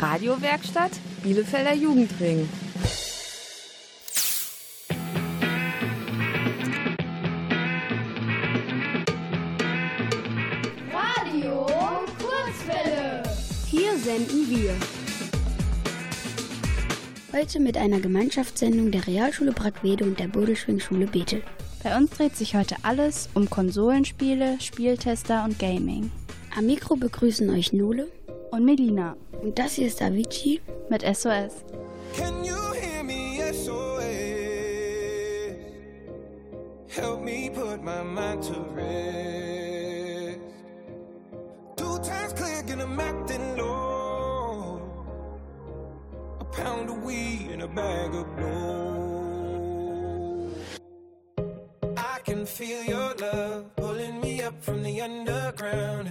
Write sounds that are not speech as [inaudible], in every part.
Radiowerkstatt Bielefelder Jugendring. Radio Kurzwelle. Hier senden wir. Heute mit einer Gemeinschaftssendung der Realschule Brackwede und der Bodelschwingschule Bethel. Bei uns dreht sich heute alles um Konsolenspiele, Spieltester und Gaming. Am Mikro begrüßen euch Nole und Melina. Und das hier ist Avicii mit SOS. Can you hear me SOS? Help me put my mind to rest. Two times clear, get I'm acting low. A pound of weed and a bag of blow. I can feel your love pulling me up from the underground.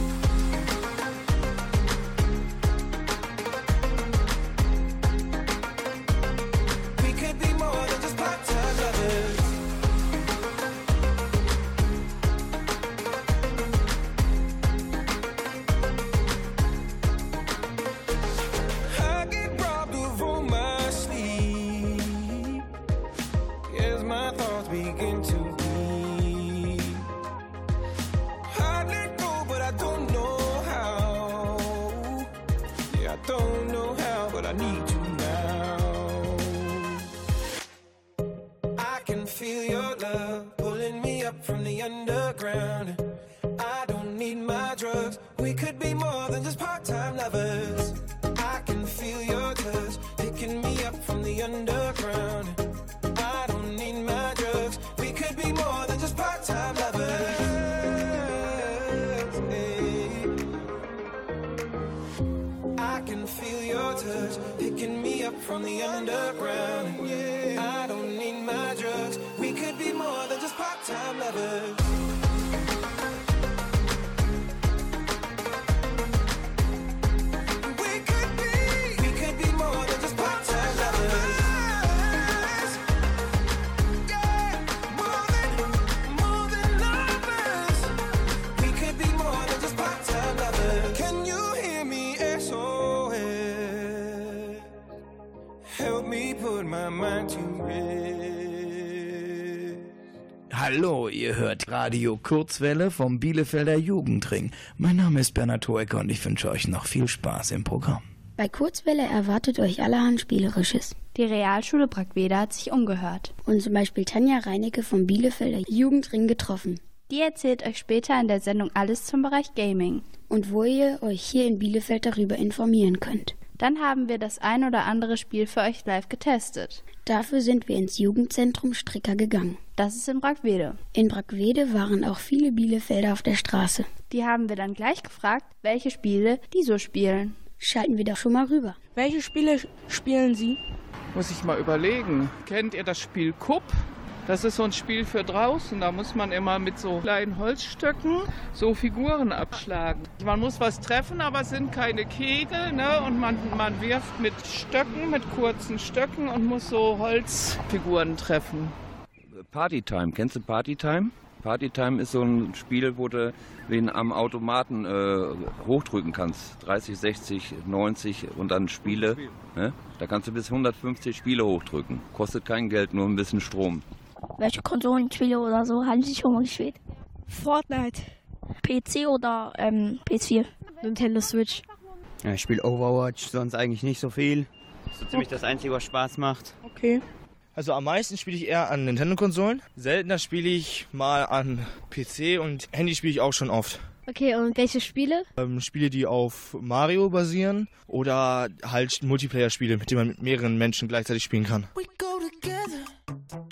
Radio Kurzwelle vom Bielefelder Jugendring. Mein Name ist Bernhard Hoecker und ich wünsche euch noch viel Spaß im Programm. Bei Kurzwelle erwartet euch allerhand Spielerisches. Die Realschule Brackwede hat sich umgehört. Und zum Beispiel Tanja Reinecke vom Bielefelder Jugendring getroffen. Die erzählt euch später in der Sendung alles zum Bereich Gaming. Und wo ihr euch hier in Bielefeld darüber informieren könnt. Dann haben wir das ein oder andere Spiel für euch live getestet. Dafür sind wir ins Jugendzentrum Stricker gegangen. Das ist in Brackwede. In Brackwede waren auch viele Bielefelder auf der Straße. Die haben wir dann gleich gefragt, welche Spiele die so spielen. Schalten wir doch schon mal rüber. Welche Spiele spielen Sie? Muss ich mal überlegen. Kennt ihr das Spiel Kupp? Das ist so ein Spiel für draußen. Da muss man immer mit so kleinen Holzstöcken so Figuren abschlagen. Man muss was treffen, aber es sind keine Kegel. Ne? Und man, man wirft mit Stöcken, mit kurzen Stöcken und muss so Holzfiguren treffen. Partytime, kennst du Partytime? Partytime ist so ein Spiel, wo du wen am Automaten äh, hochdrücken kannst. 30, 60, 90 und dann Spiele. Ne? Da kannst du bis 150 Spiele hochdrücken. Kostet kein Geld, nur ein bisschen Strom. Welche Konsolenspiele oder so haben Sie schon mal gespielt? Fortnite. PC oder ähm, PS4? Nintendo Switch. Ja, ich spiele Overwatch, sonst eigentlich nicht so viel. Das ist so ziemlich das Einzige, was Spaß macht. Okay. Also am meisten spiele ich eher an Nintendo-Konsolen. Seltener spiele ich mal an PC und Handy spiele ich auch schon oft. Okay, und welche Spiele? Ähm, Spiele, die auf Mario basieren oder halt Multiplayer-Spiele, mit denen man mit mehreren Menschen gleichzeitig spielen kann. We go together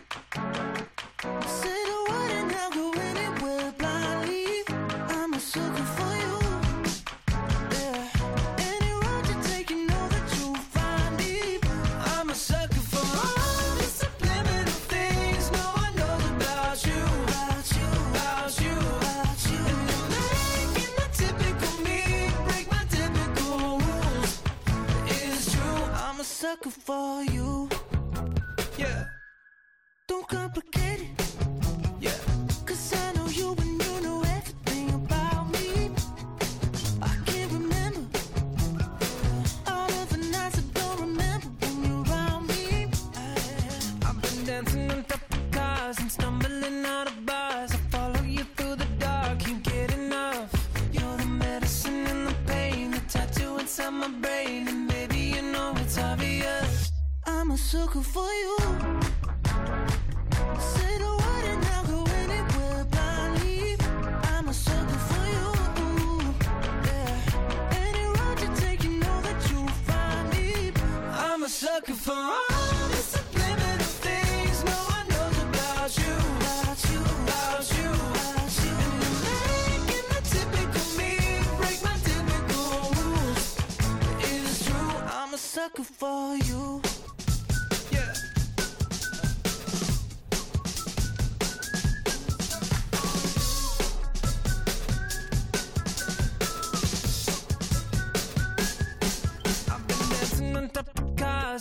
For you.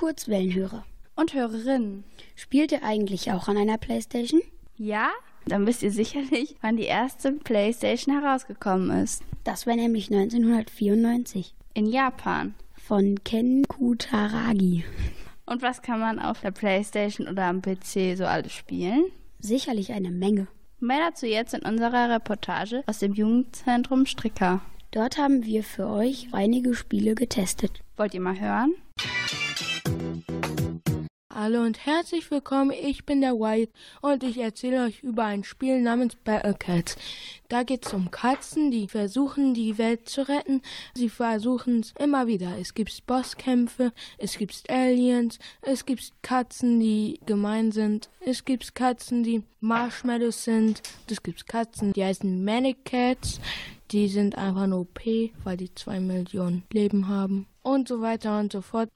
Kurzwellenhörer und Hörerinnen, spielt ihr eigentlich auch an einer Playstation? Ja? Dann wisst ihr sicherlich, wann die erste Playstation herausgekommen ist. Das war nämlich 1994. In Japan. Von Ken Kutaragi. Und was kann man auf der Playstation oder am PC so alles spielen? Sicherlich eine Menge. Mehr dazu jetzt in unserer Reportage aus dem Jugendzentrum Stricker. Dort haben wir für euch einige Spiele getestet. Wollt ihr mal hören? Hallo und herzlich willkommen, ich bin der White und ich erzähle euch über ein Spiel namens Battle Cats. Da geht es um Katzen, die versuchen, die Welt zu retten. Sie versuchen es immer wieder. Es gibt Bosskämpfe, es gibt Aliens, es gibt Katzen, die gemein sind, es gibt Katzen, die Marshmallows sind, es gibt Katzen, die heißen Manic Cats. Die sind einfach nur OP, weil die zwei Millionen Leben haben und so weiter und so fort.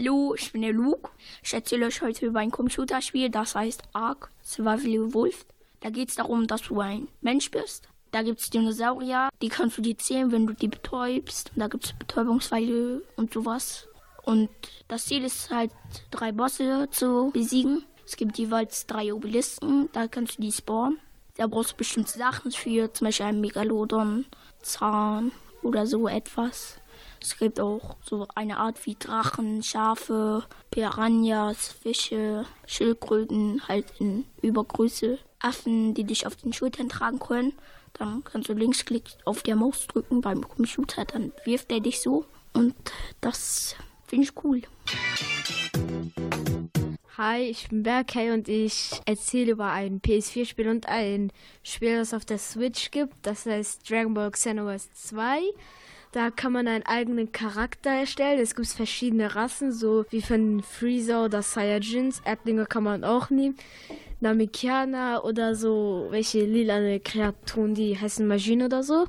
Hallo, ich bin der Luke. Ich erzähle euch heute über ein Computerspiel, das heißt Ark Survival Wolf. Da geht es darum, dass du ein Mensch bist. Da gibt es Dinosaurier, die kannst du dir zählen, wenn du die betäubst. Da gibt es Betäubungsweide und sowas. Und das Ziel ist halt, drei Bosse zu besiegen. Es gibt jeweils drei Obelisken, da kannst du die spawnen. Da brauchst du bestimmte Sachen für, zum Beispiel einen Megalodon, Zahn oder so etwas. Es gibt auch so eine Art wie Drachen, Schafe, Piranhas, Fische, Schildkröten, halt in Übergröße. Affen, die dich auf den Schultern tragen können. Dann kannst du Linksklick auf der Maus drücken beim Computer, dann wirft er dich so. Und das finde ich cool. Hi, ich bin Berkay und ich erzähle über ein PS4-Spiel und ein Spiel, das auf der Switch gibt. Das heißt Dragon Ball Xenoverse 2. Da kann man einen eigenen Charakter erstellen. Es gibt verschiedene Rassen, so wie von Freezer oder Saiyajins. Erdlinge kann man auch nehmen. Namekianer oder so welche lilane Kreaturen, die heißen Maschinen oder so.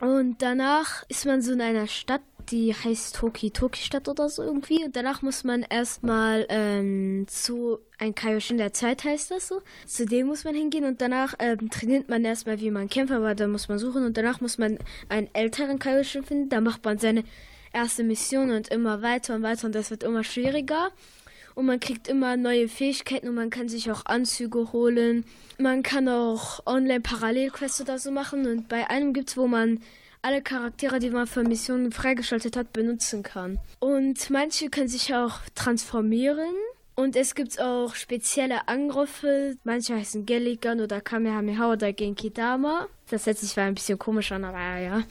Und danach ist man so in einer Stadt die heißt Toki, Toki-Stadt oder so irgendwie. Und danach muss man erstmal ähm, zu ein Kaioshin der Zeit heißt das so. Zu dem muss man hingehen und danach ähm, trainiert man erstmal, wie man kämpft, aber da muss man suchen und danach muss man einen älteren Kaioshin finden. Da macht man seine erste Mission und immer weiter und weiter und das wird immer schwieriger. Und man kriegt immer neue Fähigkeiten und man kann sich auch Anzüge holen. Man kann auch Online-Parallelquests oder so machen. Und bei einem gibt es, wo man alle Charaktere, die man für Missionen freigeschaltet hat, benutzen kann. Und manche können sich auch transformieren. Und es gibt auch spezielle Angriffe. Manche heißen Gelligan oder Kamehameha oder Genkidama. Das hört sich zwar ein bisschen komisch an, aber ja.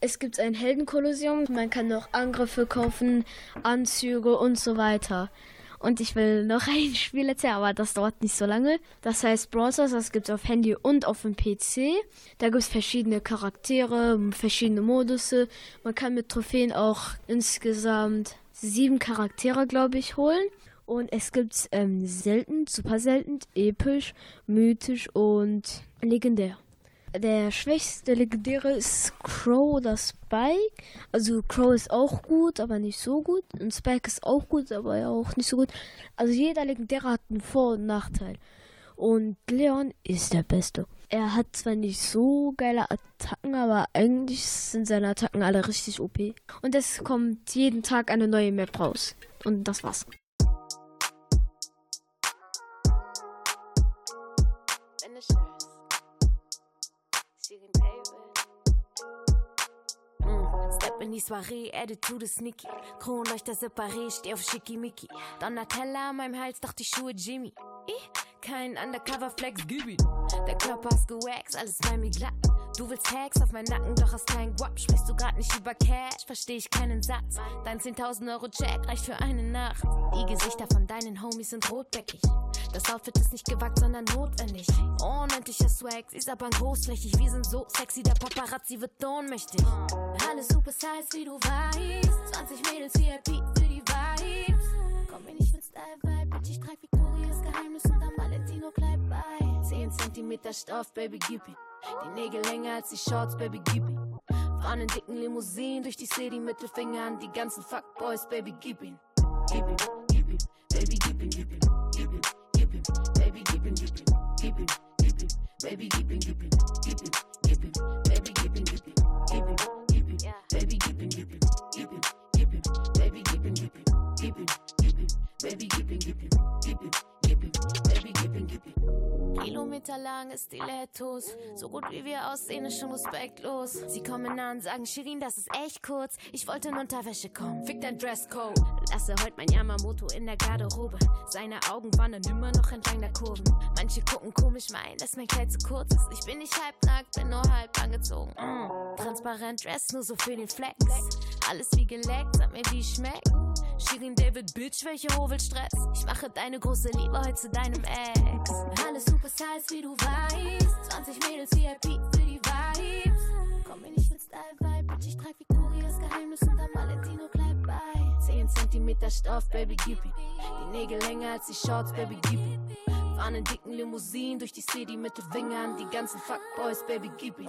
Es gibt ein Heldenkolosseum. Man kann noch Angriffe kaufen, Anzüge und so weiter. Und ich will noch [laughs] ein Spiel erzählen, aber das dauert nicht so lange. Das heißt Brawl Stars, das gibt es auf Handy und auf dem PC. Da gibt es verschiedene Charaktere, verschiedene Modusse. Man kann mit Trophäen auch insgesamt sieben Charaktere, glaube ich, holen. Und es gibt ähm, selten, super selten, episch, mythisch und legendär. Der schwächste Legendäre ist Crow oder Spike. Also Crow ist auch gut, aber nicht so gut. Und Spike ist auch gut, aber auch nicht so gut. Also jeder Legendäre hat einen Vor- und Nachteil. Und Leon ist der Beste. Er hat zwar nicht so geile Attacken, aber eigentlich sind seine Attacken alle richtig OP. Und es kommt jeden Tag eine neue Map raus. Und das war's. Step in die Soiree, Attitude sneaky. Kronleuchter separé, steh auf Schickimicki. Donatella an meinem Hals, doch die Schuhe Jimmy. Ich, kein Undercover-Flex, gib ihn. Der Körper ist gewaxt, alles bei mir glatt. Du willst Hacks auf meinen Nacken, doch hast kein Guap. Sprichst du grad nicht über Cash, versteh ich keinen Satz. Dein 10.000 Euro Check reicht für eine Nacht. Die Gesichter von deinen Homies sind rotbäckig. Das Outfit ist nicht gewagt, sondern notwendig. Unendlicher Swag, sie ist aber großflächig. Wir sind so sexy, der Paparazzi wird ohnmächtig. Alles super size, wie du weißt. 20 Mädels VIP für die Vibes. Komm mir nicht mit Style Vibe, Bitch, ich trag Victorias Geheimnis und am Valentino Kleid bei. 10 cm Stoff, Baby, gib ihn. Die Nägel länger als die Shorts, Baby, gib ihn. Fahren in dicken Limousinen durch die City, Mittelfinger an die ganzen Fuckboys, Baby, gib ihn. Gib ihn, gib ihn, Baby, gib ihn, gib ihn, gib ihn, gib ihn, Baby, gib ihn, gib ihn, gib ihn, gib ihn, Baby, gib ihn, gib ihn, Baby, gib ihn, gib ihn, gib ihn, gib ihn, Baby, gib ihn, gib ihn. Kilometer lang ist Stilettos. So gut wie wir aussehen, ist schon respektlos. Sie kommen an, sagen Shirin, das ist echt kurz. Ich wollte in Unterwäsche kommen. Fick dein Dresscode. Lasse heute mein Yamamoto in der Garderobe. Seine Augen wandern immer noch entlang der Kurven. Manche gucken komisch, meinen, dass mein Kleid zu kurz ist. Ich bin nicht halbnackt, bin nur halb angezogen. Mm. Transparent Dress, nur so für den Flex. Alles wie geleckt, sag mir, wie schmeckt. Shirin David, Bitch, welche Hovelstress. Ich mache deine große Liebe heute zu deinem Ex. Alles super size, wie du weißt. 20 Mädels VIP für die Vibes. Komm mir nicht mit Style Vibe, Bitch, ich trag Victorias Geheimnis und am Valentino Kleid bei. 10 cm Stoff, Baby, gib. Die Nägel länger als die Shorts, Baby, gib. Fahren in dicken Limousinen durch die City, Mittelfinger an die ganzen Fuckboys, Baby. Gib ihn,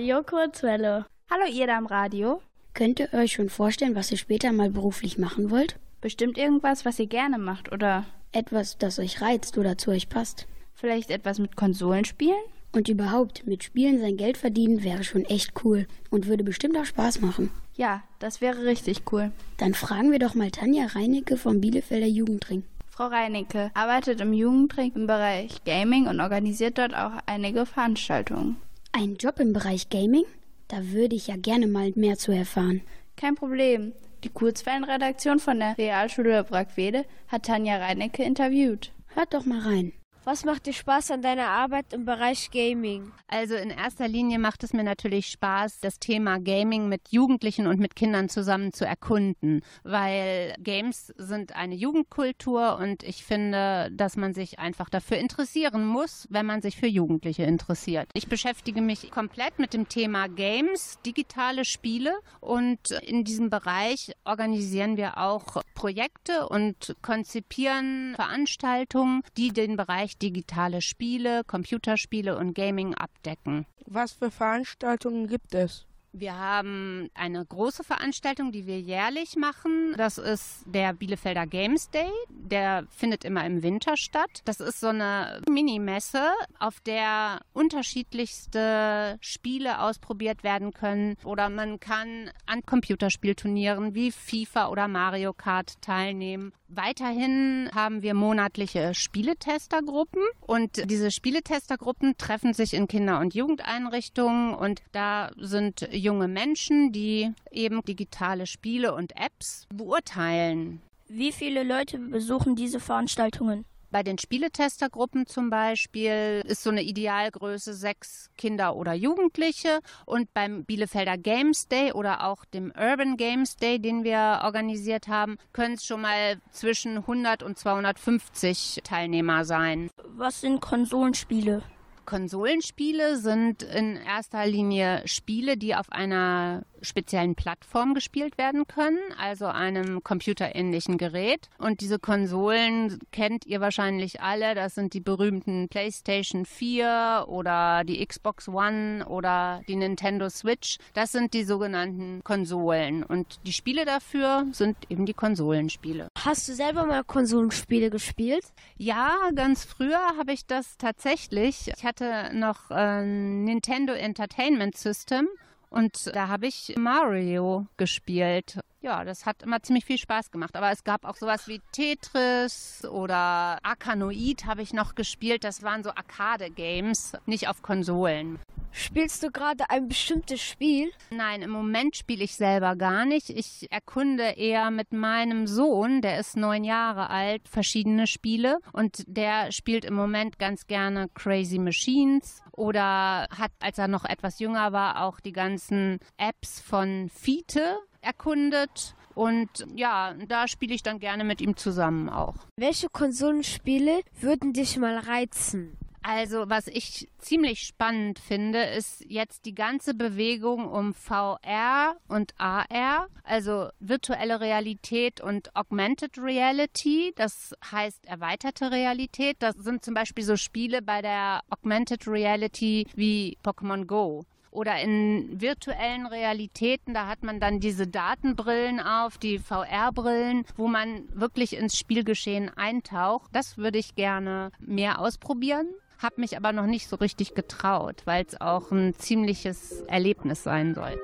Radio Kurzwelle. Hallo ihr da am Radio. Könnt ihr euch schon vorstellen, was ihr später mal beruflich machen wollt? Bestimmt irgendwas, was ihr gerne macht, oder? Etwas, das euch reizt oder zu euch passt. Vielleicht etwas mit Konsolen spielen? Und überhaupt, mit Spielen sein Geld verdienen wäre schon echt cool und würde bestimmt auch Spaß machen. Ja, das wäre richtig cool. Dann fragen wir doch mal Tanja Reinecke vom Bielefelder Jugendring. Frau Reinecke arbeitet im Jugendring im Bereich Gaming und organisiert dort auch einige Veranstaltungen. Ein Job im Bereich Gaming? Da würde ich ja gerne mal mehr zu erfahren. Kein Problem. Die Kurzwellenredaktion von der Realschule Brackwede hat Tanja Reinecke interviewt. Hört doch mal rein. Was macht dir Spaß an deiner Arbeit im Bereich Gaming? Also in erster Linie macht es mir natürlich Spaß, das Thema Gaming mit Jugendlichen und mit Kindern zusammen zu erkunden, weil Games sind eine Jugendkultur und ich finde, dass man sich einfach dafür interessieren muss, wenn man sich für Jugendliche interessiert. Ich beschäftige mich komplett mit dem Thema Games, digitale Spiele und in diesem Bereich organisieren wir auch Projekte und konzipieren Veranstaltungen, die den Bereich digitale Spiele, Computerspiele und Gaming abdecken. Was für Veranstaltungen gibt es? Wir haben eine große Veranstaltung, die wir jährlich machen. Das ist der Bielefelder Games Day. Der findet immer im Winter statt. Das ist so eine Minimesse, auf der unterschiedlichste Spiele ausprobiert werden können. Oder man kann an Computerspielturnieren wie FIFA oder Mario Kart teilnehmen. Weiterhin haben wir monatliche Spieletestergruppen und diese Spieletestergruppen treffen sich in Kinder- und Jugendeinrichtungen und da sind junge Menschen, die eben digitale Spiele und Apps beurteilen. Wie viele Leute besuchen diese Veranstaltungen? Bei den Spieletestergruppen zum Beispiel ist so eine Idealgröße sechs Kinder oder Jugendliche und beim Bielefelder Games Day oder auch dem Urban Games Day, den wir organisiert haben, können es schon mal zwischen 100 und 250 Teilnehmer sein. Was sind Konsolenspiele? Konsolenspiele sind in erster Linie Spiele, die auf einer speziellen Plattform gespielt werden können, also einem computerähnlichen Gerät. Und diese Konsolen kennt ihr wahrscheinlich alle. Das sind die berühmten PlayStation 4 oder die Xbox One oder die Nintendo Switch. Das sind die sogenannten Konsolen. Und die Spiele dafür sind eben die Konsolenspiele. Hast du selber mal Konsolenspiele gespielt? Ja, ganz früher habe ich das tatsächlich. Ich hatte noch ein Nintendo Entertainment System und da habe ich Mario gespielt. Ja, das hat immer ziemlich viel Spaß gemacht. Aber es gab auch sowas wie Tetris oder Arkanoid habe ich noch gespielt. Das waren so Arcade-Games, nicht auf Konsolen. Spielst du gerade ein bestimmtes Spiel? Nein, im Moment spiele ich selber gar nicht. Ich erkunde eher mit meinem Sohn, der ist neun Jahre alt, verschiedene Spiele und der spielt im Moment ganz gerne Crazy Machines oder hat, als er noch etwas jünger war, auch die ganzen Apps von Fiete erkundet. Und ja, da spiele ich dann gerne mit ihm zusammen auch. Welche Konsolenspiele würden dich mal reizen? Also, was ich ziemlich spannend finde, ist jetzt die ganze Bewegung um VR und AR, also virtuelle Realität und Augmented Reality, das heißt erweiterte Realität. Das sind zum Beispiel so Spiele bei der Augmented Reality wie Pokémon Go oder in virtuellen Realitäten, da hat man dann diese Datenbrillen auf, die VR-Brillen, wo man wirklich ins Spielgeschehen eintaucht. Das würde ich gerne mehr ausprobieren habe mich aber noch nicht so richtig getraut, weil es auch ein ziemliches Erlebnis sein soll.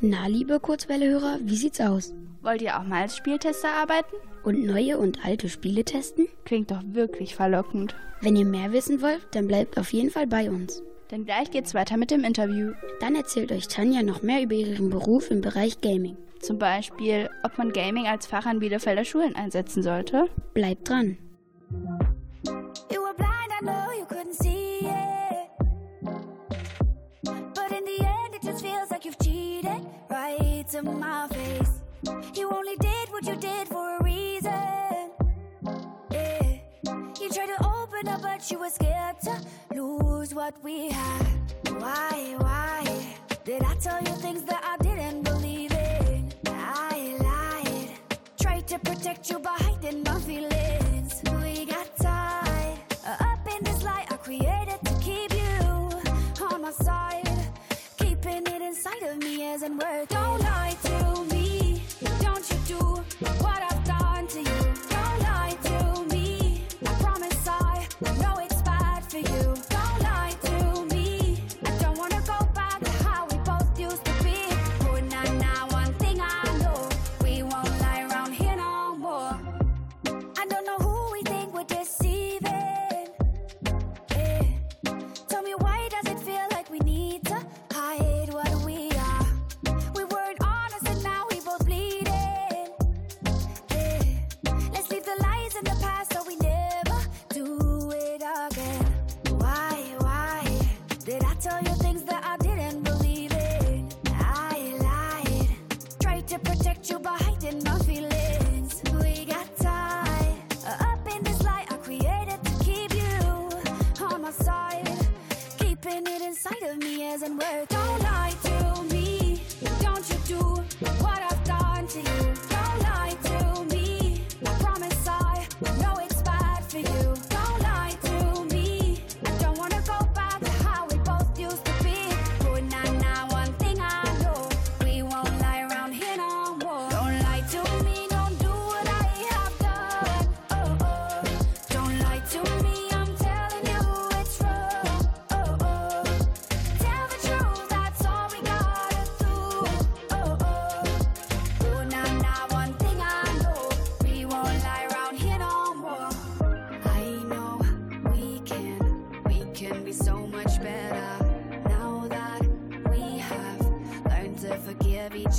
Na, liebe Kurzwellehörer, wie sieht's aus? Wollt ihr auch mal als Spieltester arbeiten? Und neue und alte Spiele testen? Klingt doch wirklich verlockend. Wenn ihr mehr wissen wollt, dann bleibt auf jeden Fall bei uns. Denn gleich geht's weiter mit dem Interview. Dann erzählt euch Tanja noch mehr über ihren Beruf im Bereich Gaming. Zum Beispiel, ob man Gaming als Fach an Bielefelder Schulen einsetzen sollte. Bleibt dran. know you couldn't see it. But in the end, it just feels like you've cheated right to my face. You only did what you did for but you were scared to lose what we had. Why, why did I tell you things that I didn't believe in? I lied, tried to protect you by hiding my feelings. We got tied up in this light I created to keep you on my side. Keeping it inside of me isn't worth Don't lie to me.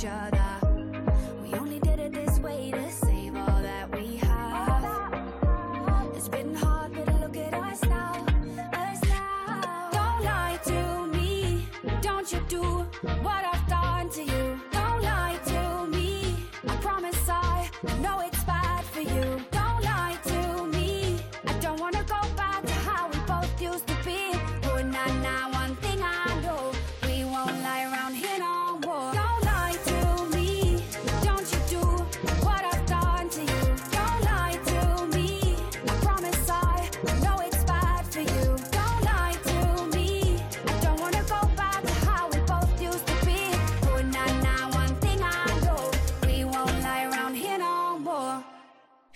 Each.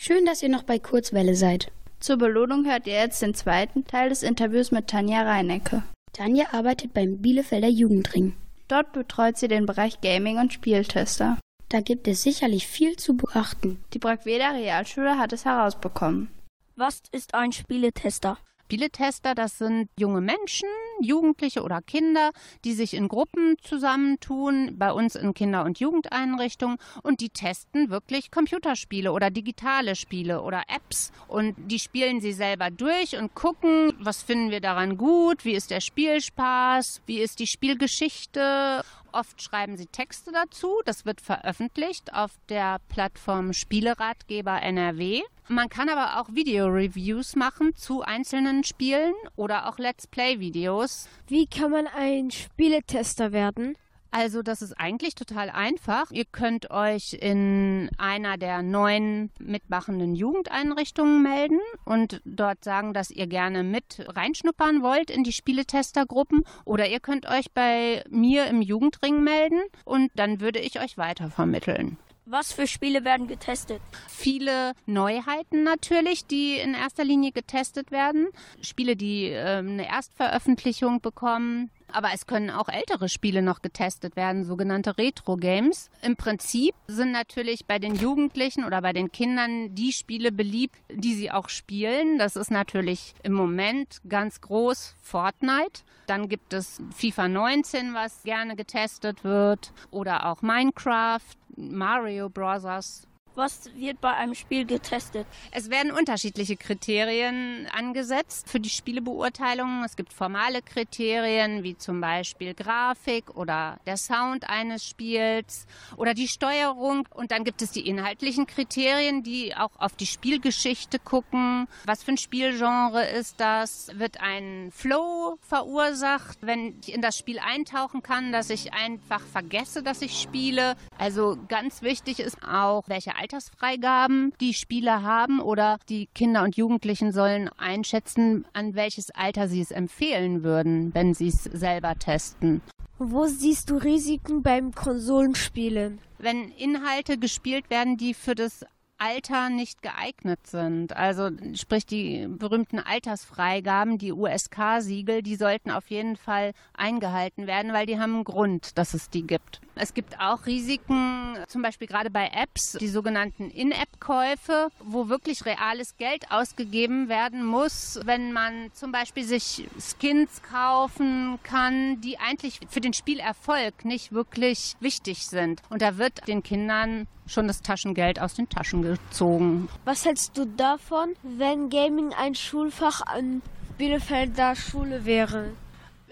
Schön, dass ihr noch bei Kurzwelle seid. Zur Belohnung hört ihr jetzt den zweiten Teil des Interviews mit Tanja Reinecke. Tanja arbeitet beim Bielefelder Jugendring. Dort betreut sie den Bereich Gaming und Spieltester. Da gibt es sicherlich viel zu beachten. Die Brackweder Realschule hat es herausbekommen. Was ist ein Spieletester? Spieletester, das sind junge Menschen, Jugendliche oder Kinder, die sich in Gruppen zusammentun, bei uns in Kinder- und Jugendeinrichtungen. Und die testen wirklich Computerspiele oder digitale Spiele oder Apps. Und die spielen sie selber durch und gucken, was finden wir daran gut, wie ist der Spielspaß, wie ist die Spielgeschichte. Oft schreiben sie Texte dazu, das wird veröffentlicht auf der Plattform Spieleratgeber NRW. Man kann aber auch Video-Reviews machen zu einzelnen Spielen oder auch Let's Play-Videos. Wie kann man ein Spieletester werden? Also das ist eigentlich total einfach. Ihr könnt euch in einer der neun mitmachenden Jugendeinrichtungen melden und dort sagen, dass ihr gerne mit reinschnuppern wollt in die Spieletestergruppen. Oder ihr könnt euch bei mir im Jugendring melden und dann würde ich euch weitervermitteln. Was für Spiele werden getestet? Viele Neuheiten natürlich, die in erster Linie getestet werden. Spiele, die äh, eine Erstveröffentlichung bekommen. Aber es können auch ältere Spiele noch getestet werden, sogenannte Retro-Games. Im Prinzip sind natürlich bei den Jugendlichen oder bei den Kindern die Spiele beliebt, die sie auch spielen. Das ist natürlich im Moment ganz groß Fortnite. Dann gibt es FIFA 19, was gerne getestet wird. Oder auch Minecraft, Mario Bros. Was wird bei einem Spiel getestet? Es werden unterschiedliche Kriterien angesetzt für die Spielebeurteilung. Es gibt formale Kriterien wie zum Beispiel Grafik oder der Sound eines Spiels oder die Steuerung. Und dann gibt es die inhaltlichen Kriterien, die auch auf die Spielgeschichte gucken. Was für ein Spielgenre ist das? Wird ein Flow verursacht, wenn ich in das Spiel eintauchen kann, dass ich einfach vergesse, dass ich spiele? Also ganz wichtig ist auch, welche Altersfreigaben die Spieler haben oder die Kinder und Jugendlichen sollen einschätzen, an welches Alter sie es empfehlen würden, wenn sie es selber testen. Wo siehst du Risiken beim Konsolenspielen? Wenn Inhalte gespielt werden, die für das Alter nicht geeignet sind. Also sprich die berühmten Altersfreigaben, die USK-Siegel, die sollten auf jeden Fall eingehalten werden, weil die haben einen Grund, dass es die gibt. Es gibt auch Risiken, zum Beispiel gerade bei Apps, die sogenannten In-App-Käufe, wo wirklich reales Geld ausgegeben werden muss, wenn man zum Beispiel sich Skins kaufen kann, die eigentlich für den Spielerfolg nicht wirklich wichtig sind. Und da wird den Kindern schon das Taschengeld aus den Taschen gezogen. Was hältst du davon, wenn Gaming ein Schulfach an Bielefelder Schule wäre?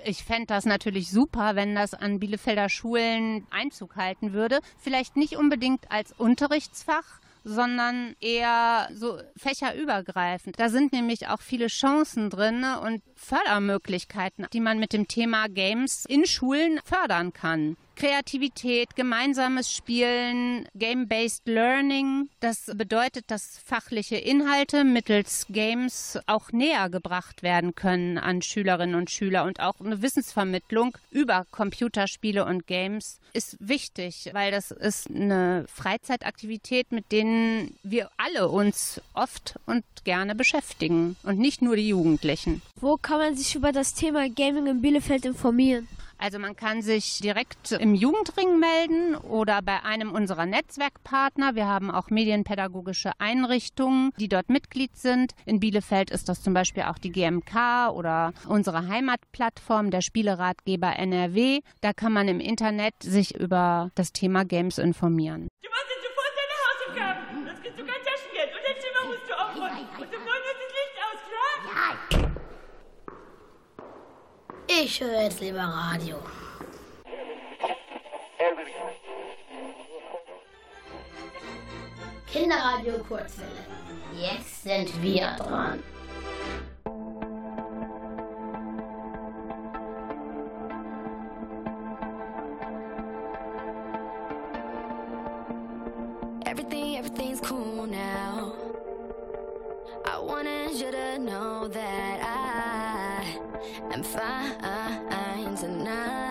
Ich fände das natürlich super, wenn das an Bielefelder Schulen Einzug halten würde. Vielleicht nicht unbedingt als Unterrichtsfach, sondern eher so fächerübergreifend. Da sind nämlich auch viele Chancen drin und Fördermöglichkeiten, die man mit dem Thema Games in Schulen fördern kann. Kreativität, gemeinsames Spielen, Game-Based Learning. Das bedeutet, dass fachliche Inhalte mittels Games auch näher gebracht werden können an Schülerinnen und Schüler und auch eine Wissensvermittlung über Computerspiele und Games ist wichtig, weil das ist eine Freizeitaktivität, mit denen wir alle uns oft und gerne beschäftigen und nicht nur die Jugendlichen. Wo kann man sich über das Thema Gaming in Bielefeld informieren? Also man kann sich direkt im Jugendring melden oder bei einem unserer Netzwerkpartner. Wir haben auch medienpädagogische Einrichtungen, die dort Mitglied sind. In Bielefeld ist das zum Beispiel auch die GMK oder unsere Heimatplattform, der Spieleratgeber NRW. Da kann man im Internet sich über das Thema Games informieren. Ich höre jetzt lieber Radio. Kinderradio Kurzwelle. Jetzt sind wir dran. Everything, everything's cool now. I wanted you to know that I am fine tonight.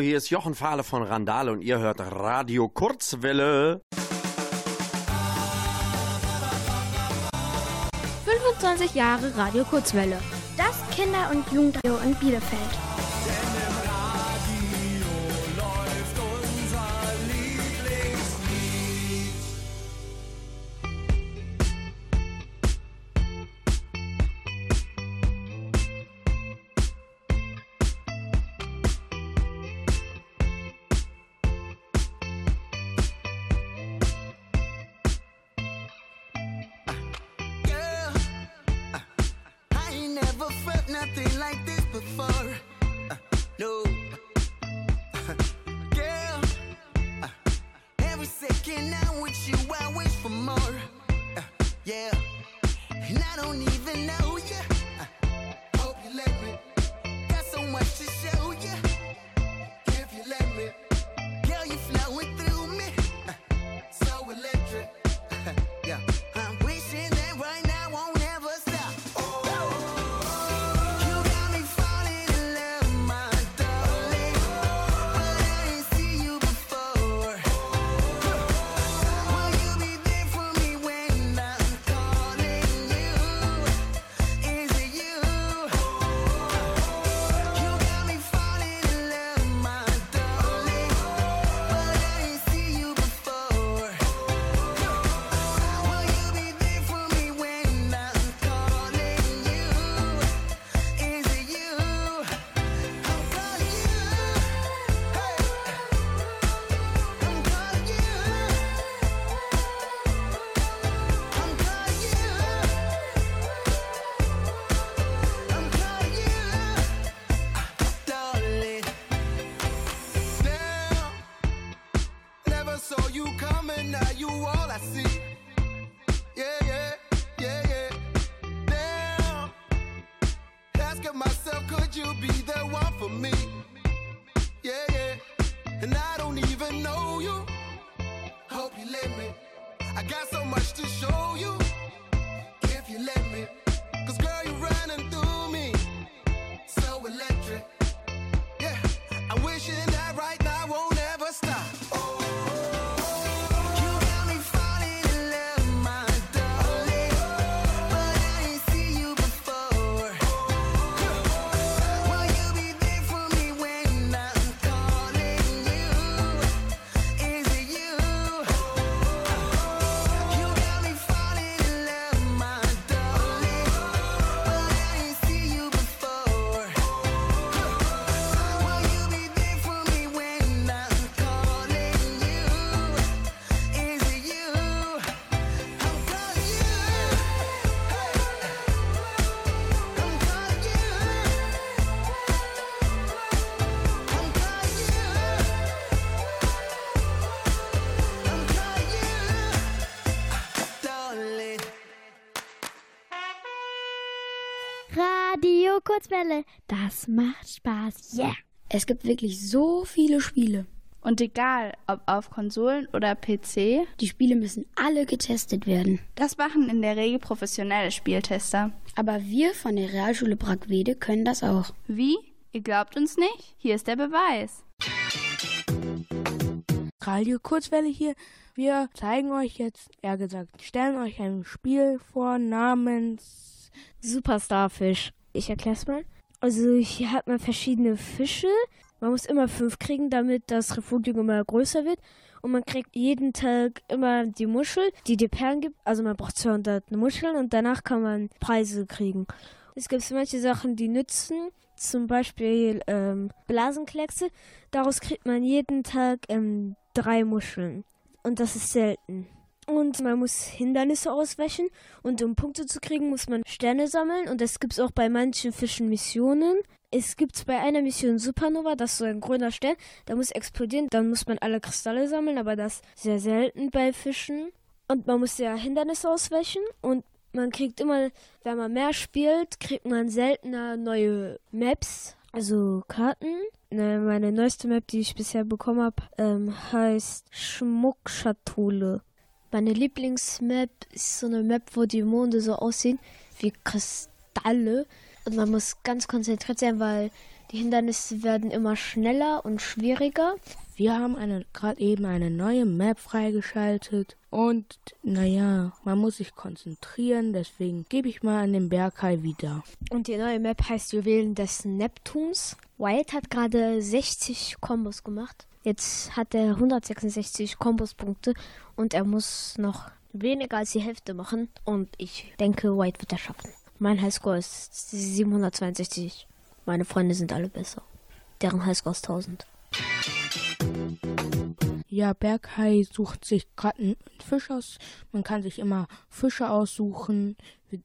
Hier ist Jochen Fahle von Randale und ihr hört Radio Kurzwelle. 25 Jahre Radio Kurzwelle. Das Kinder- und Jugendradio in Bielefeld. Nothing like this before. Uh, no. [laughs] Girl, uh, every second I'm with you, I wish for more. Uh, yeah. And I don't even know asking myself, could you be the one for me? Yeah, yeah. And I don't even know you. Hope you let me. I got so much to show you. If you let me. Cause girl, you're running through me. So electric. Yeah. I wish that Kurzwelle, das macht Spaß. Yeah! Es gibt wirklich so viele Spiele. Und egal, ob auf Konsolen oder PC, die Spiele müssen alle getestet werden. Das machen in der Regel professionelle Spieltester. Aber wir von der Realschule Brackwede können das auch. Wie? Ihr glaubt uns nicht? Hier ist der Beweis. Radio Kurzwelle hier. Wir zeigen euch jetzt, eher gesagt, stellen euch ein Spiel vor namens Superstarfisch. Ich erklär's mal. Also hier hat man verschiedene Fische. Man muss immer fünf kriegen, damit das Refugium immer größer wird. Und man kriegt jeden Tag immer die Muschel, die dir Perlen gibt. Also man braucht 200 Muscheln und danach kann man Preise kriegen. Es gibt manche Sachen, die nützen. Zum Beispiel ähm, Blasenkleckse. Daraus kriegt man jeden Tag ähm, drei Muscheln. Und das ist selten. Und man muss Hindernisse ausweichen. Und um Punkte zu kriegen, muss man Sterne sammeln. Und das gibt auch bei manchen Fischen Missionen. Es gibt bei einer Mission Supernova, das ist so ein grüner Stern, der muss explodieren. Dann muss man alle Kristalle sammeln, aber das sehr selten bei Fischen. Und man muss ja Hindernisse ausweichen. Und man kriegt immer, wenn man mehr spielt, kriegt man seltener neue Maps, also Karten. Ne, Meine neueste Map, die ich bisher bekommen habe, ähm, heißt Schmuckschatulle. Meine Lieblingsmap ist so eine Map, wo die Monde so aussehen wie Kristalle. und man muss ganz konzentriert sein, weil die Hindernisse werden immer schneller und schwieriger. Wir haben gerade eben eine neue Map freigeschaltet und naja, man muss sich konzentrieren, deswegen gebe ich mal an den Berghai wieder. Und die neue Map heißt Juwelen des Neptuns. Wild hat gerade 60 Kombos gemacht. Jetzt hat er 166 Kombospunkte und er muss noch weniger als die Hälfte machen. Und ich denke, White wird das schaffen. Mein Highscore ist 762. Meine Freunde sind alle besser. Deren Highscore ist 1000. Ja, Berghai sucht sich gerade einen Fisch aus. Man kann sich immer Fische aussuchen,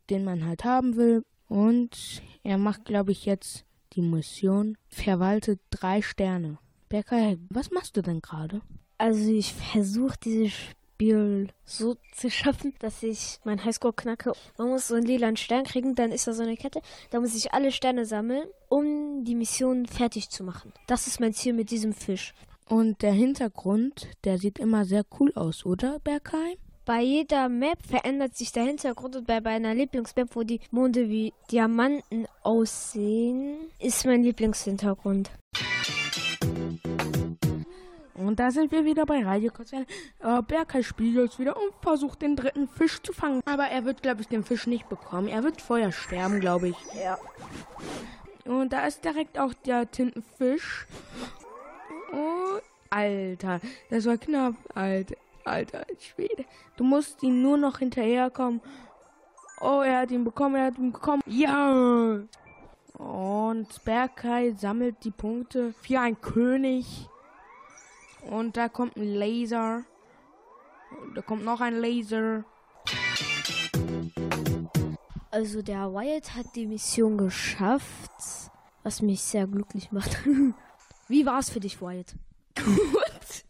den man halt haben will. Und er macht, glaube ich, jetzt die Mission. Verwaltet drei Sterne. Berghai, was machst du denn gerade? Also ich versuche dieses Spiel so zu schaffen, dass ich mein Highscore knacke. Man muss so einen lilanen Stern kriegen, dann ist da so eine Kette. Da muss ich alle Sterne sammeln, um die Mission fertig zu machen. Das ist mein Ziel mit diesem Fisch. Und der Hintergrund, der sieht immer sehr cool aus, oder, Bergheim? Bei jeder Map verändert sich der Hintergrund und bei meiner Lieblingsmap, wo die Monde wie Diamanten aussehen, ist mein Lieblingshintergrund. Und da sind wir wieder bei Radio Konzern. Äh, Berkay spielt jetzt wieder und versucht den dritten Fisch zu fangen. Aber er wird, glaube ich, den Fisch nicht bekommen. Er wird vorher sterben, glaube ich. Ja. Und da ist direkt auch der Tintenfisch. Oh, Alter, das war knapp, Alter. Alter, Schwede. Du musst ihm nur noch hinterherkommen. Oh, er hat ihn bekommen, er hat ihn bekommen. Ja! Und Berkay sammelt die Punkte für ein König. Und da kommt ein Laser. Da kommt noch ein Laser. Also der Wyatt hat die Mission geschafft, was mich sehr glücklich macht. [laughs] Wie war es für dich, Wyatt? [laughs] Gut.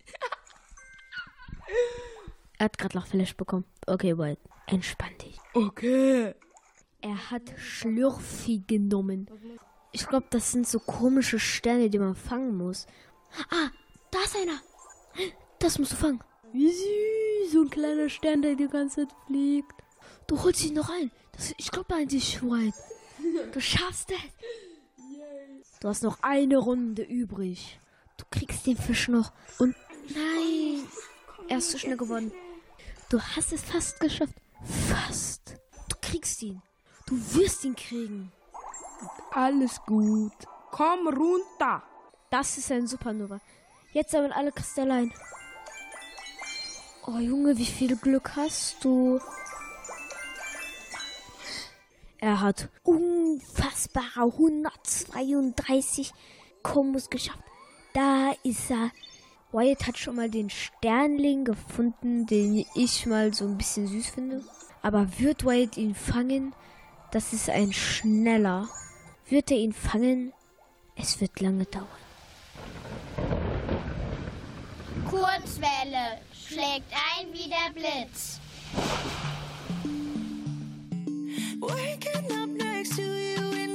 er hat gerade noch Flash bekommen. Okay, Wyatt, entspann dich. Okay. Er hat Schlürfi genommen. Ich glaube, das sind so komische Sterne, die man fangen muss. Ah, da ist einer. Das musst du fangen. Wie süß. So ein kleiner Stern, der die ganze Zeit fliegt. Du holst ihn noch ein. Das, ich glaube an dich, White. Du schaffst es. Du hast noch eine Runde übrig. Du kriegst den Fisch noch. Und nein. Er ist zu schnell geworden. Du hast es fast geschafft. Fast. Du kriegst ihn. Du wirst ihn kriegen. Alles gut. Komm runter. Das ist ein Supernova. Jetzt sammeln alle Kristalle ein. Oh Junge, wie viel Glück hast du? Er hat unfassbare 132 Kombos geschafft. Da ist er. Wyatt hat schon mal den Sternling gefunden, den ich mal so ein bisschen süß finde. Aber wird Wyatt ihn fangen? Das ist ein schneller. Wird er ihn fangen? Es wird lange dauern. Kurzwelle schlägt ein wie der Blitz. Waking up next to you in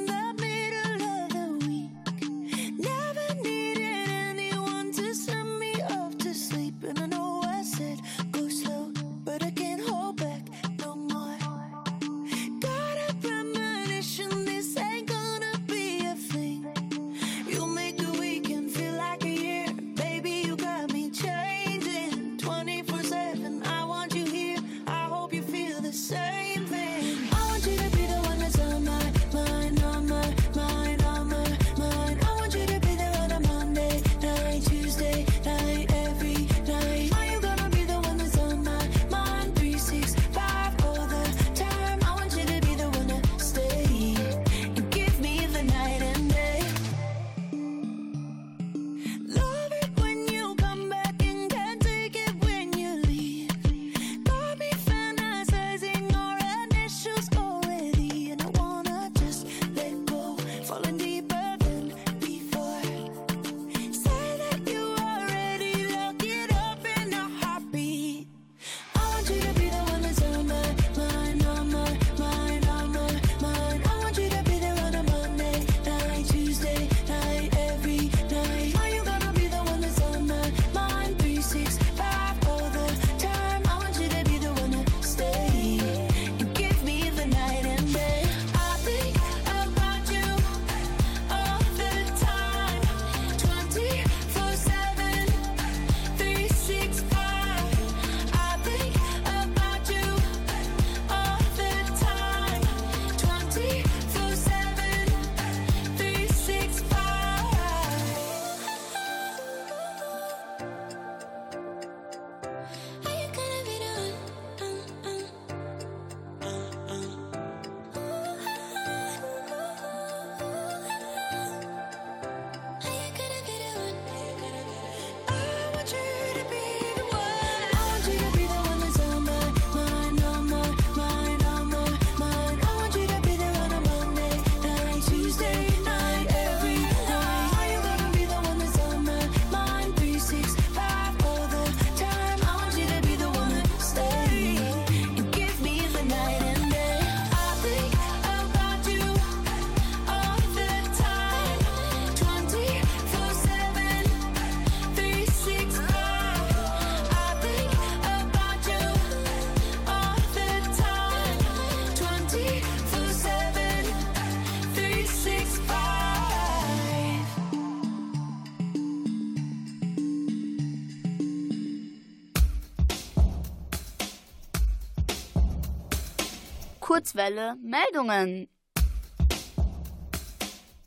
Kurzwelle Meldungen.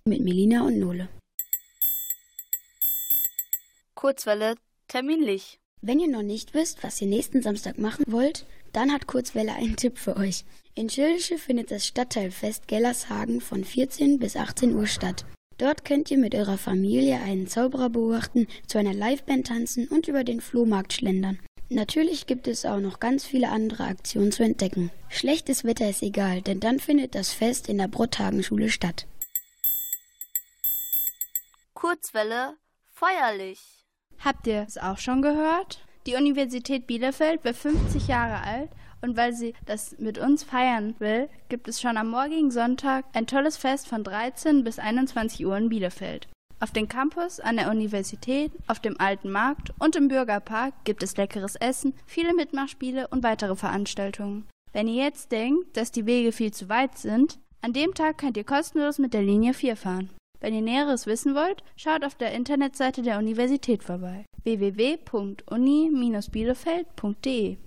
Mit Melina und Nole. Kurzwelle terminlich. Wenn ihr noch nicht wisst, was ihr nächsten Samstag machen wollt, dann hat Kurzwelle einen Tipp für euch. In Schildische findet das Stadtteilfest Gellershagen von 14 bis 18 Uhr statt. Dort könnt ihr mit eurer Familie einen Zauberer beobachten, zu einer Liveband tanzen und über den Flohmarkt schlendern. Natürlich gibt es auch noch ganz viele andere Aktionen zu entdecken. Schlechtes Wetter ist egal, denn dann findet das Fest in der Brotthagenschule statt. Kurzwelle feierlich. Habt ihr es auch schon gehört? Die Universität Bielefeld wird 50 Jahre alt und weil sie das mit uns feiern will, gibt es schon am morgigen Sonntag ein tolles Fest von 13 bis 21 Uhr in Bielefeld. Auf dem Campus, an der Universität, auf dem Alten Markt und im Bürgerpark gibt es leckeres Essen, viele Mitmachspiele und weitere Veranstaltungen. Wenn ihr jetzt denkt, dass die Wege viel zu weit sind, an dem Tag könnt ihr kostenlos mit der Linie 4 fahren. Wenn ihr Näheres wissen wollt, schaut auf der Internetseite der Universität vorbei. www.uni-bielefeld.de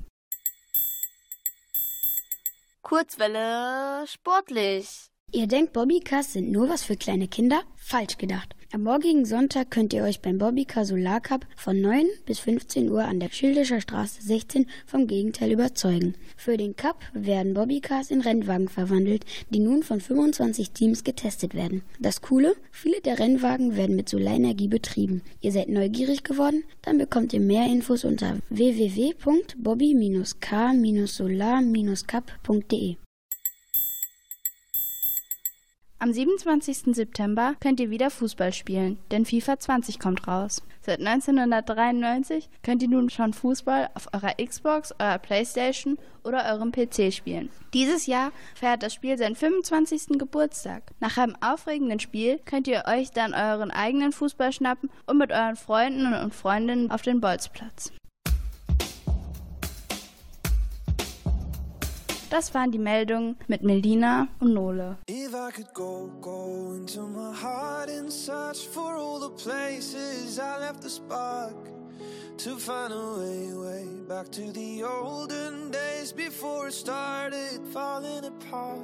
Kurzwelle sportlich. Ihr denkt, Bobbycars sind nur was für kleine Kinder? Falsch gedacht. Am morgigen Sonntag könnt ihr euch beim Bobbycar Solar Cup von 9 bis 15 Uhr an der Schildischer Straße 16 vom Gegenteil überzeugen. Für den Cup werden Bobbycars in Rennwagen verwandelt, die nun von 25 Teams getestet werden. Das Coole? Viele der Rennwagen werden mit Solarenergie betrieben. Ihr seid neugierig geworden? Dann bekommt ihr mehr Infos unter www.bobby-car-solar-cup.de. Am 27. September könnt ihr wieder Fußball spielen, denn FIFA 20 kommt raus. Seit 1993 könnt ihr nun schon Fußball auf eurer Xbox, eurer Playstation oder eurem PC spielen. Dieses Jahr feiert das Spiel seinen 25. Geburtstag. Nach einem aufregenden Spiel könnt ihr euch dann euren eigenen Fußball schnappen und mit euren Freunden und Freundinnen auf den Bolzplatz. Das waren die Meldungen mit Melina und Nole. If I could go, go into my heart and search for all the places I left the spark to find a way, way back to the olden days before it started falling apart.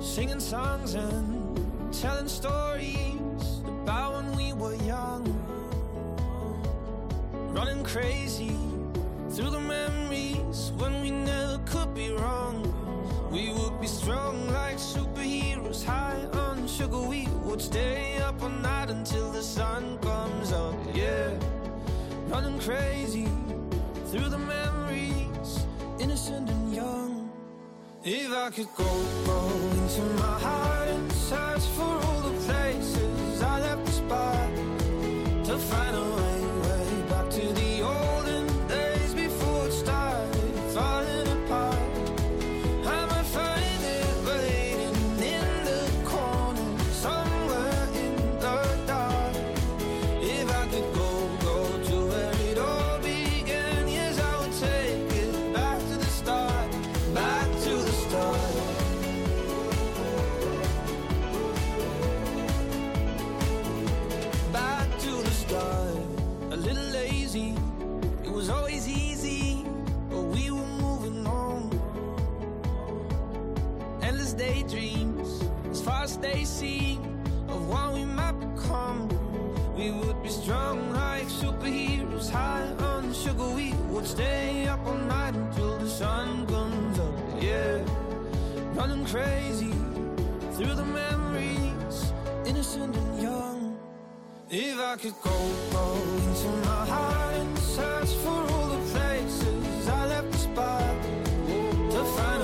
Singing songs and telling stories about when we were young, running crazy through the memories when we never could be wrong. We would be strong like superheroes, high on sugar. We would stay up all night until the sun comes up. Yeah, running crazy through the memories, innocent and young. If I could go, go into my heart and search for all the places I left the spot to find a stay up all night until the sun comes up. Yeah, running crazy through the memories, innocent and young. If I could go, go into my heart and search for all the places I left the spot to find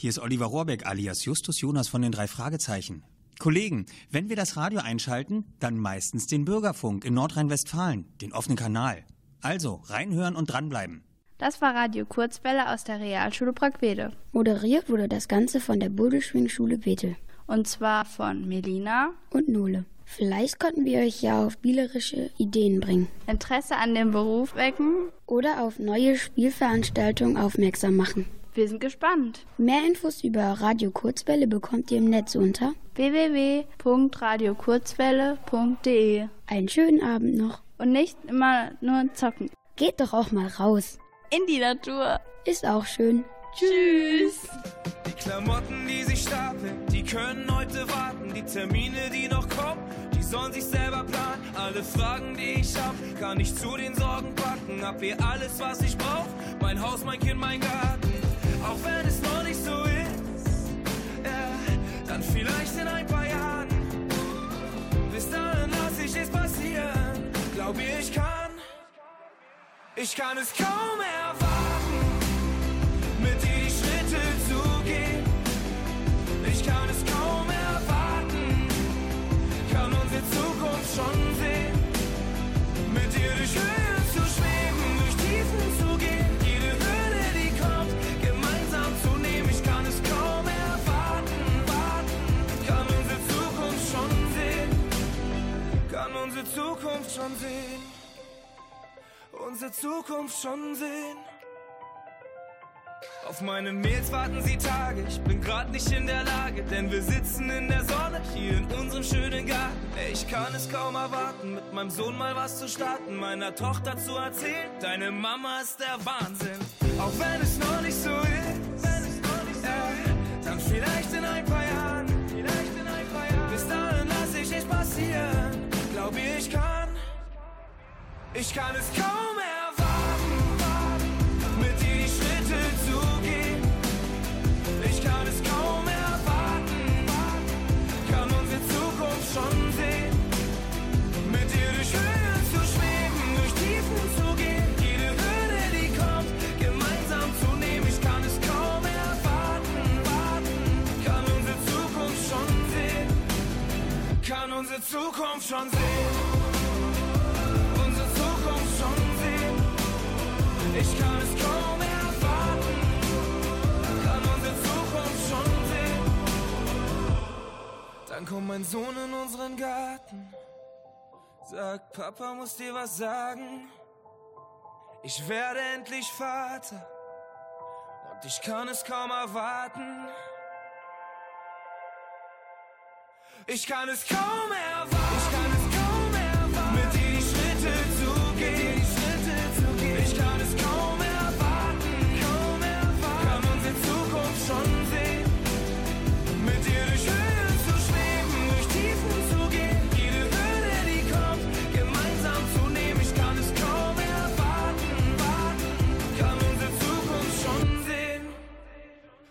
hier ist Oliver Rohrbeck alias Justus Jonas von den drei Fragezeichen. Kollegen, wenn wir das Radio einschalten, dann meistens den Bürgerfunk in Nordrhein-Westfalen, den offenen Kanal. Also reinhören und dranbleiben. Das war Radio Kurzwelle aus der Realschule Brackwede. Moderiert wurde das Ganze von der Bodelschwingschule Bethel. Und zwar von Melina und Nole. Vielleicht konnten wir euch ja auf spielerische Ideen bringen. Interesse an dem Beruf wecken oder auf neue Spielveranstaltungen aufmerksam machen. Wir sind gespannt. Mehr Infos über Radio Kurzwelle bekommt ihr im Netz unter www.radiokurzwelle.de. Einen schönen Abend noch. Und nicht immer nur zocken. Geht doch auch mal raus. In die Natur. Ist auch schön. Tschüss. Die Klamotten, die sich stapeln, die können heute warten. Die Termine, die noch kommen, die sollen sich selber planen. Alle Fragen, die ich hab, kann ich zu den Sorgen packen. Hab hier alles, was ich brauch. Mein Haus, mein Kind, mein Garten. Auch wenn es noch nicht so ist, ja, dann vielleicht in ein paar Jahren. Bis dahin lass ich es passieren. Glaub mir, ich kann, ich kann es kaum erwarten, mit dir die Schritte zu gehen. Ich kann es kaum erwarten, kann unsere Zukunft schon sehen. Mit dir durch Höhen Zukunft schon sehen. Unsere Zukunft schon sehen. Auf meine Mails warten sie Tage, ich bin grad nicht in der Lage, denn wir sitzen in der Sonne hier in unserem schönen Garten. Ey, ich kann es kaum erwarten, mit meinem Sohn mal was zu starten, meiner Tochter zu erzählen, deine Mama ist der Wahnsinn. Auch wenn es noch nicht so ist, äh, dann vielleicht in ein paar Jahren, vielleicht in ein paar Jahren. Bis dahin lass ich es passieren, ich kann es kaum erwarten, mit dir die Schritte zu gehen. Ich kann es kaum erwarten, kann unsere Zukunft schon sehen. Mit dir durch Höhen zu schweben, durch Tiefen zu gehen. Jede Hürde, die kommt, gemeinsam zu nehmen. Ich kann es kaum erwarten, warten, kann unsere Zukunft schon sehen. Kann unsere Zukunft schon sehen. Sagt, Papa muss dir was sagen. Ich werde endlich Vater und ich kann es kaum erwarten. Ich kann es kaum erwarten.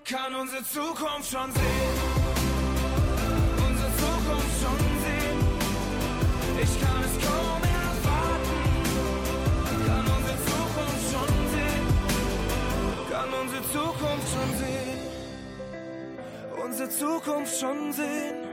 Kann unsere Zukunft schon sehen. Unsere Zukunft schon sehen. Ich kann es kaum erwarten. Kann unsere Zukunft schon sehen. Kann unsere Zukunft schon sehen. Unsere Zukunft schon sehen.